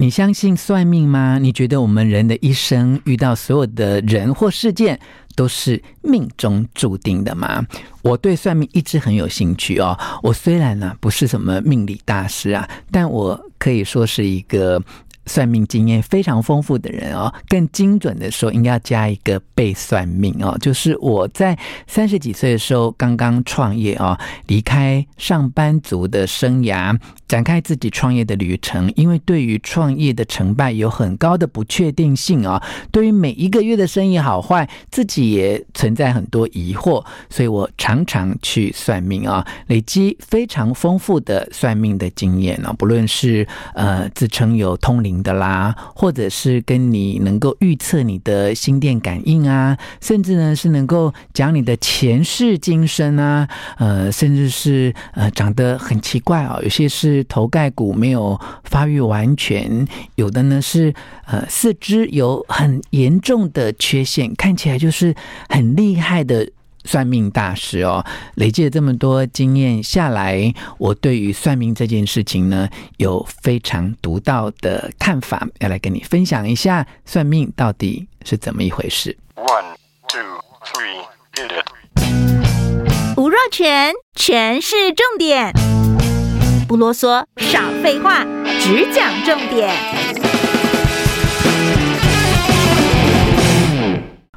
你相信算命吗？你觉得我们人的一生遇到所有的人或事件都是命中注定的吗？我对算命一直很有兴趣哦。我虽然呢不是什么命理大师啊，但我可以说是一个。算命经验非常丰富的人哦，更精准的说，应该要加一个被算命哦。就是我在三十几岁的时候刚刚创业哦，离开上班族的生涯，展开自己创业的旅程。因为对于创业的成败有很高的不确定性哦，对于每一个月的生意好坏，自己也存在很多疑惑，所以我常常去算命啊，累积非常丰富的算命的经验哦。不论是呃自称有通灵。的啦，或者是跟你能够预测你的心电感应啊，甚至呢是能够讲你的前世今生啊，呃，甚至是呃长得很奇怪啊、哦，有些是头盖骨没有发育完全，有的呢是呃四肢有很严重的缺陷，看起来就是很厉害的。算命大师哦，累积了这么多经验下来，我对于算命这件事情呢，有非常独到的看法，要来跟你分享一下算命到底是怎么一回事。One, two, three, hit it. 吴若全全是重点，不啰嗦，少废话，只讲重点。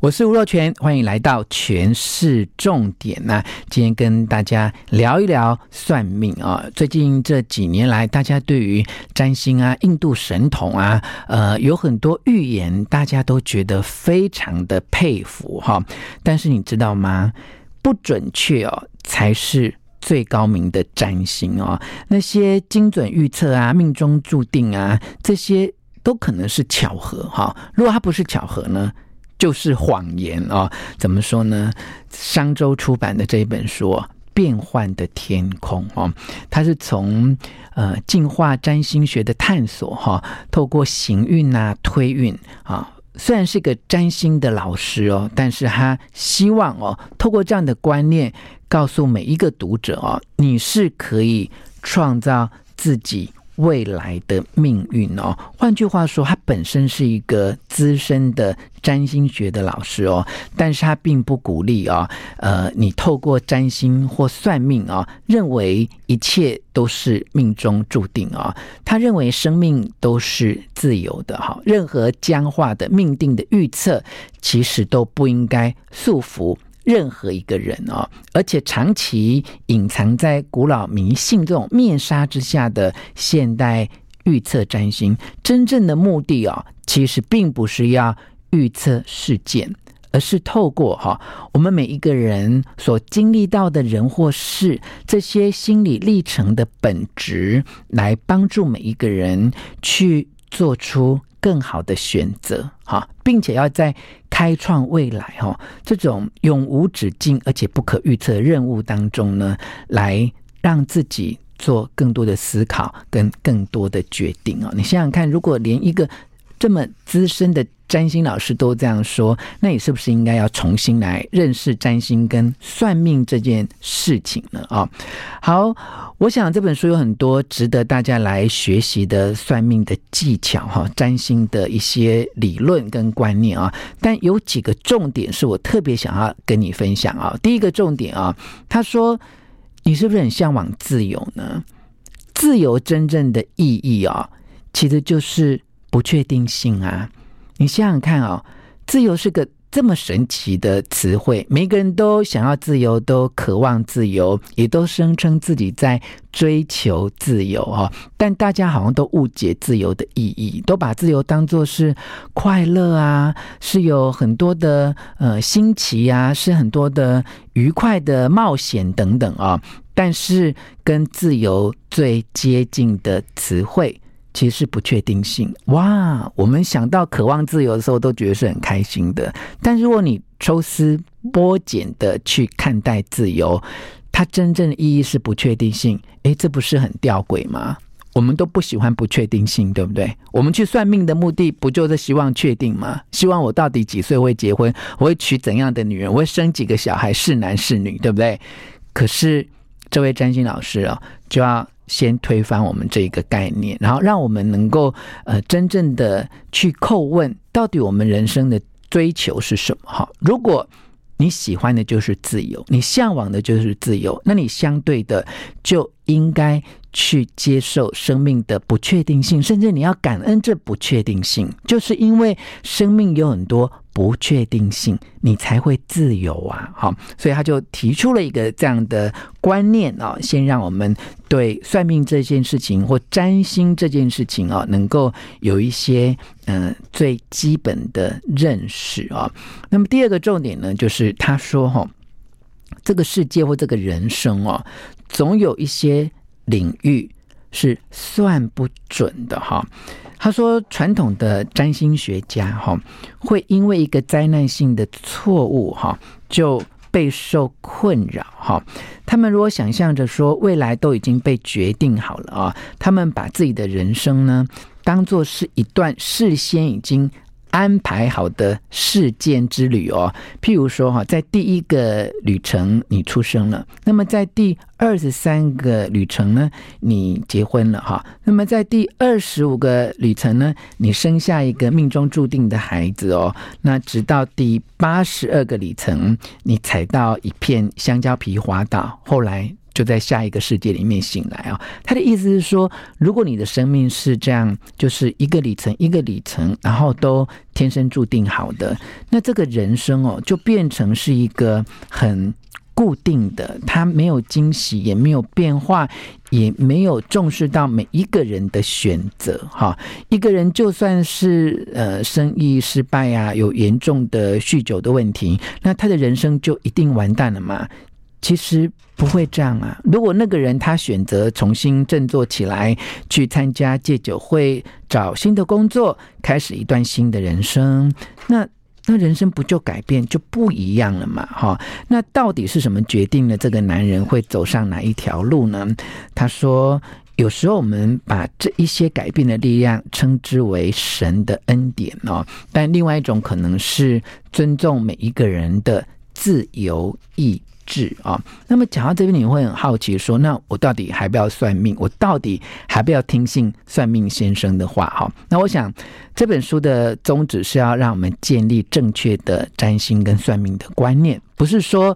我是吴若权，欢迎来到全市重点。那今天跟大家聊一聊算命啊。最近这几年来，大家对于占星啊、印度神童啊，呃，有很多预言，大家都觉得非常的佩服哈。但是你知道吗？不准确哦，才是最高明的占星哦。那些精准预测啊、命中注定啊，这些都可能是巧合哈。如果它不是巧合呢？就是谎言哦，怎么说呢？商周出版的这一本书《变幻的天空》哦，它是从呃进化占星学的探索哈，透过行运啊推运啊，虽然是个占星的老师哦，但是他希望哦，透过这样的观念，告诉每一个读者哦，你是可以创造自己。未来的命运哦，换句话说，他本身是一个资深的占星学的老师哦，但是他并不鼓励哦，呃，你透过占星或算命啊，认为一切都是命中注定啊。他认为生命都是自由的哈，任何僵化的命定的预测，其实都不应该束缚。任何一个人哦，而且长期隐藏在古老迷信这种面纱之下的现代预测占星，真正的目的哦，其实并不是要预测事件，而是透过哈我们每一个人所经历到的人或事这些心理历程的本质，来帮助每一个人去做出。更好的选择，哈，并且要在开创未来，哈，这种永无止境而且不可预测的任务当中呢，来让自己做更多的思考跟更多的决定哦。你想想看，如果连一个这么资深的占星老师都这样说，那你是不是应该要重新来认识占星跟算命这件事情呢？啊，好，我想这本书有很多值得大家来学习的算命的技巧哈，占星的一些理论跟观念啊。但有几个重点是我特别想要跟你分享啊。第一个重点啊，他说你是不是很向往自由呢？自由真正的意义啊，其实就是不确定性啊。你想想看哦，自由是个这么神奇的词汇，每个人都想要自由，都渴望自由，也都声称自己在追求自由哦。但大家好像都误解自由的意义，都把自由当作是快乐啊，是有很多的呃新奇啊，是很多的愉快的冒险等等啊。但是跟自由最接近的词汇。其实是不确定性哇！我们想到渴望自由的时候，都觉得是很开心的。但如果你抽丝剥茧的去看待自由，它真正的意义是不确定性。诶，这不是很吊诡吗？我们都不喜欢不确定性，对不对？我们去算命的目的不就是希望确定吗？希望我到底几岁会结婚？我会娶怎样的女人？我会生几个小孩？是男是女？对不对？可是这位占星老师啊，就要先推翻我们这一个概念，然后让我们能够呃真正的去叩问，到底我们人生的追求是什么？哈，如果你喜欢的就是自由，你向往的就是自由，那你相对的就应该去接受生命的不确定性，甚至你要感恩这不确定性，就是因为生命有很多不确定性，你才会自由啊！好，所以他就提出了一个这样的观念啊，先让我们对算命这件事情或占星这件事情啊，能够有一些嗯最基本的认识啊。那么第二个重点呢，就是他说哈，这个世界或这个人生哦，总有一些领域是算不准的哈。他说：“传统的占星学家哈，会因为一个灾难性的错误哈，就备受困扰哈。他们如果想象着说未来都已经被决定好了啊，他们把自己的人生呢，当作是一段事先已经。”安排好的事件之旅哦，譬如说哈，在第一个旅程你出生了，那么在第二十三个旅程呢，你结婚了哈，那么在第二十五个旅程呢，你生下一个命中注定的孩子哦，那直到第八十二个里程，你踩到一片香蕉皮滑倒，后来。就在下一个世界里面醒来啊！他的意思是说，如果你的生命是这样，就是一个里程一个里程，然后都天生注定好的，那这个人生哦，就变成是一个很固定的，他没有惊喜，也没有变化，也没有重视到每一个人的选择哈。一个人就算是呃生意失败啊，有严重的酗酒的问题，那他的人生就一定完蛋了吗？其实不会这样啊！如果那个人他选择重新振作起来，去参加戒酒会，找新的工作，开始一段新的人生，那那人生不就改变就不一样了嘛？哈！那到底是什么决定了这个男人会走上哪一条路呢？他说：“有时候我们把这一些改变的力量称之为神的恩典哦，但另外一种可能是尊重每一个人的自由意。”志啊，那么讲到这边，你会很好奇说，那我到底还不要算命？我到底还不要听信算命先生的话？哈，那我想这本书的宗旨是要让我们建立正确的占星跟算命的观念，不是说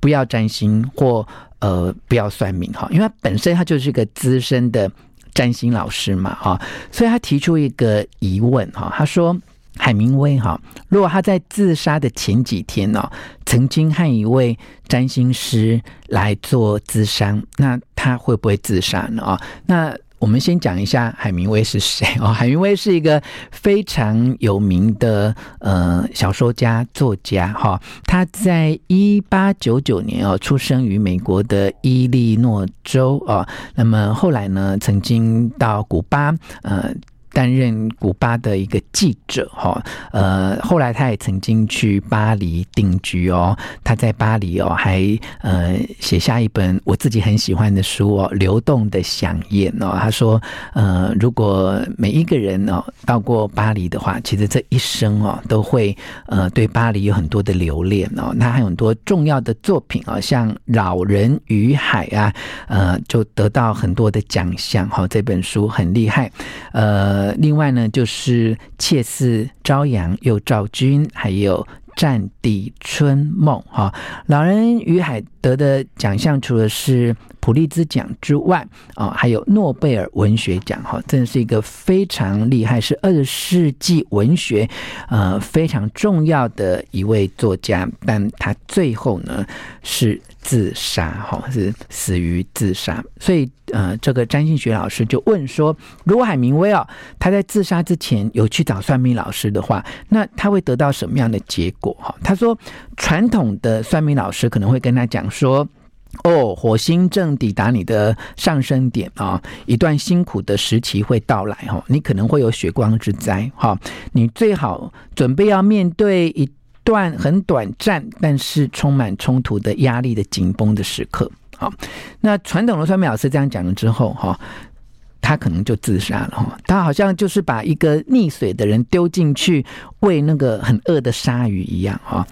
不要占星或呃不要算命哈，因为他本身他就是一个资深的占星老师嘛，哈，所以他提出一个疑问哈，他说。海明威哈，如果他在自杀的前几天呢，曾经和一位占星师来做咨商，那他会不会自杀呢？啊，那我们先讲一下海明威是谁哦。海明威是一个非常有名的呃小说家、作家哈。他在一八九九年哦出生于美国的伊利诺州啊。那么后来呢，曾经到古巴呃。担任古巴的一个记者，哈，呃，后来他也曾经去巴黎定居哦。他在巴黎哦，还呃写下一本我自己很喜欢的书哦，《流动的饗宴》哦。他说，呃，如果每一个人哦到过巴黎的话，其实这一生哦都会呃对巴黎有很多的留恋哦。他还有很多重要的作品哦，像《老人与海》啊，呃，就得到很多的奖项。哈，这本书很厉害，呃。另外呢，就是《妾似朝阳又照君》，还有《战地春梦》哈，《老人与海》得的奖项除了是普利兹奖之外，啊，还有诺贝尔文学奖哈，真的是一个非常厉害，是二十世纪文学呃非常重要的一位作家，但他最后呢是。自杀，哈，是死于自杀。所以，呃，这个占星学老师就问说：如果海明威哦，他在自杀之前有去找算命老师的话，那他会得到什么样的结果？哈，他说，传统的算命老师可能会跟他讲说：哦，火星正抵达你的上升点啊，一段辛苦的时期会到来，哈，你可能会有血光之灾，哈，你最好准备要面对一。段很短暂，但是充满冲突的压力的紧绷的时刻。好，那传统的算命老师这样讲了之后，哈，他可能就自杀了。哈，他好像就是把一个溺水的人丢进去喂那个很饿的鲨鱼一样。哈，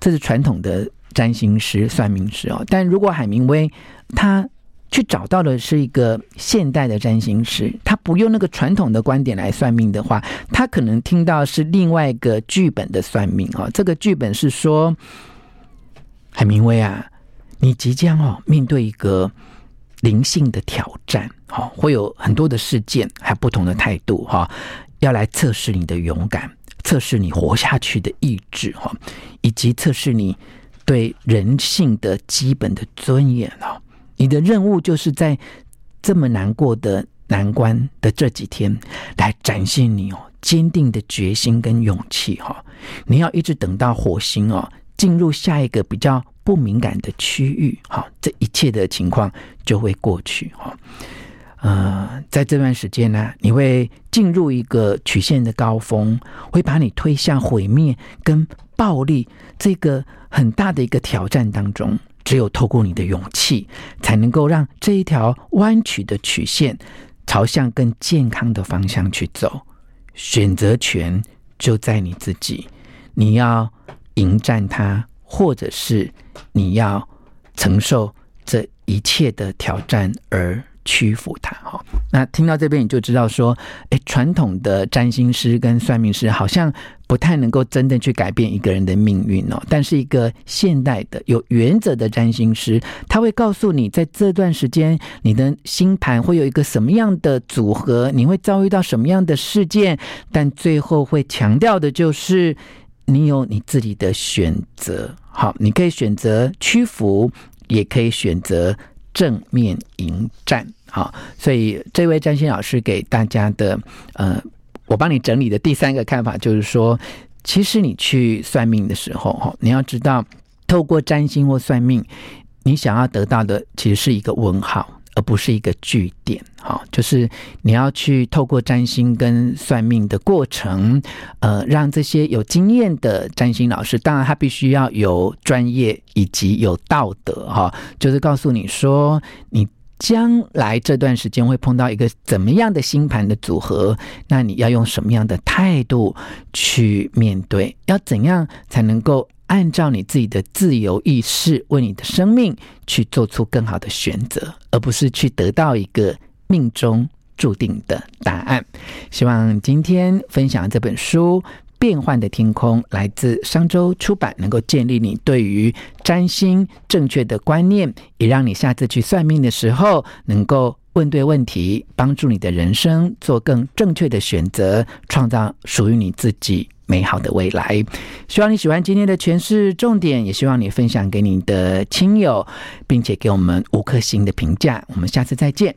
这是传统的占星师、算命师哦。但如果海明威他去找到的是一个现代的占星师，他不用那个传统的观点来算命的话，他可能听到是另外一个剧本的算命哦。这个剧本是说，海明威啊，你即将哦面对一个灵性的挑战，哈，会有很多的事件，还有不同的态度，哈，要来测试你的勇敢，测试你活下去的意志，哈，以及测试你对人性的基本的尊严，哈。你的任务就是在这么难过的难关的这几天，来展现你哦坚定的决心跟勇气哈。你要一直等到火星哦进入下一个比较不敏感的区域哈，这一切的情况就会过去哈。呃，在这段时间呢，你会进入一个曲线的高峰，会把你推向毁灭跟暴力这个很大的一个挑战当中。只有透过你的勇气，才能够让这一条弯曲的曲线朝向更健康的方向去走。选择权就在你自己，你要迎战它，或者是你要承受这一切的挑战而屈服它。哈，那听到这边你就知道说，诶，传统的占星师跟算命师好像。不太能够真的去改变一个人的命运哦，但是一个现代的有原则的占星师，他会告诉你，在这段时间，你的星盘会有一个什么样的组合，你会遭遇到什么样的事件，但最后会强调的就是，你有你自己的选择。好，你可以选择屈服，也可以选择正面迎战。好，所以这位占星老师给大家的，呃。我帮你整理的第三个看法就是说，其实你去算命的时候，哈，你要知道，透过占星或算命，你想要得到的其实是一个问号，而不是一个句点。哈，就是你要去透过占星跟算命的过程，呃，让这些有经验的占星老师，当然他必须要有专业以及有道德，哈，就是告诉你说你。将来这段时间会碰到一个怎么样的星盘的组合？那你要用什么样的态度去面对？要怎样才能够按照你自己的自由意识，为你的生命去做出更好的选择，而不是去得到一个命中注定的答案？希望今天分享这本书。变幻的天空来自商周出版，能够建立你对于占星正确的观念，也让你下次去算命的时候能够问对问题，帮助你的人生做更正确的选择，创造属于你自己美好的未来。希望你喜欢今天的诠释重点，也希望你分享给你的亲友，并且给我们五颗星的评价。我们下次再见。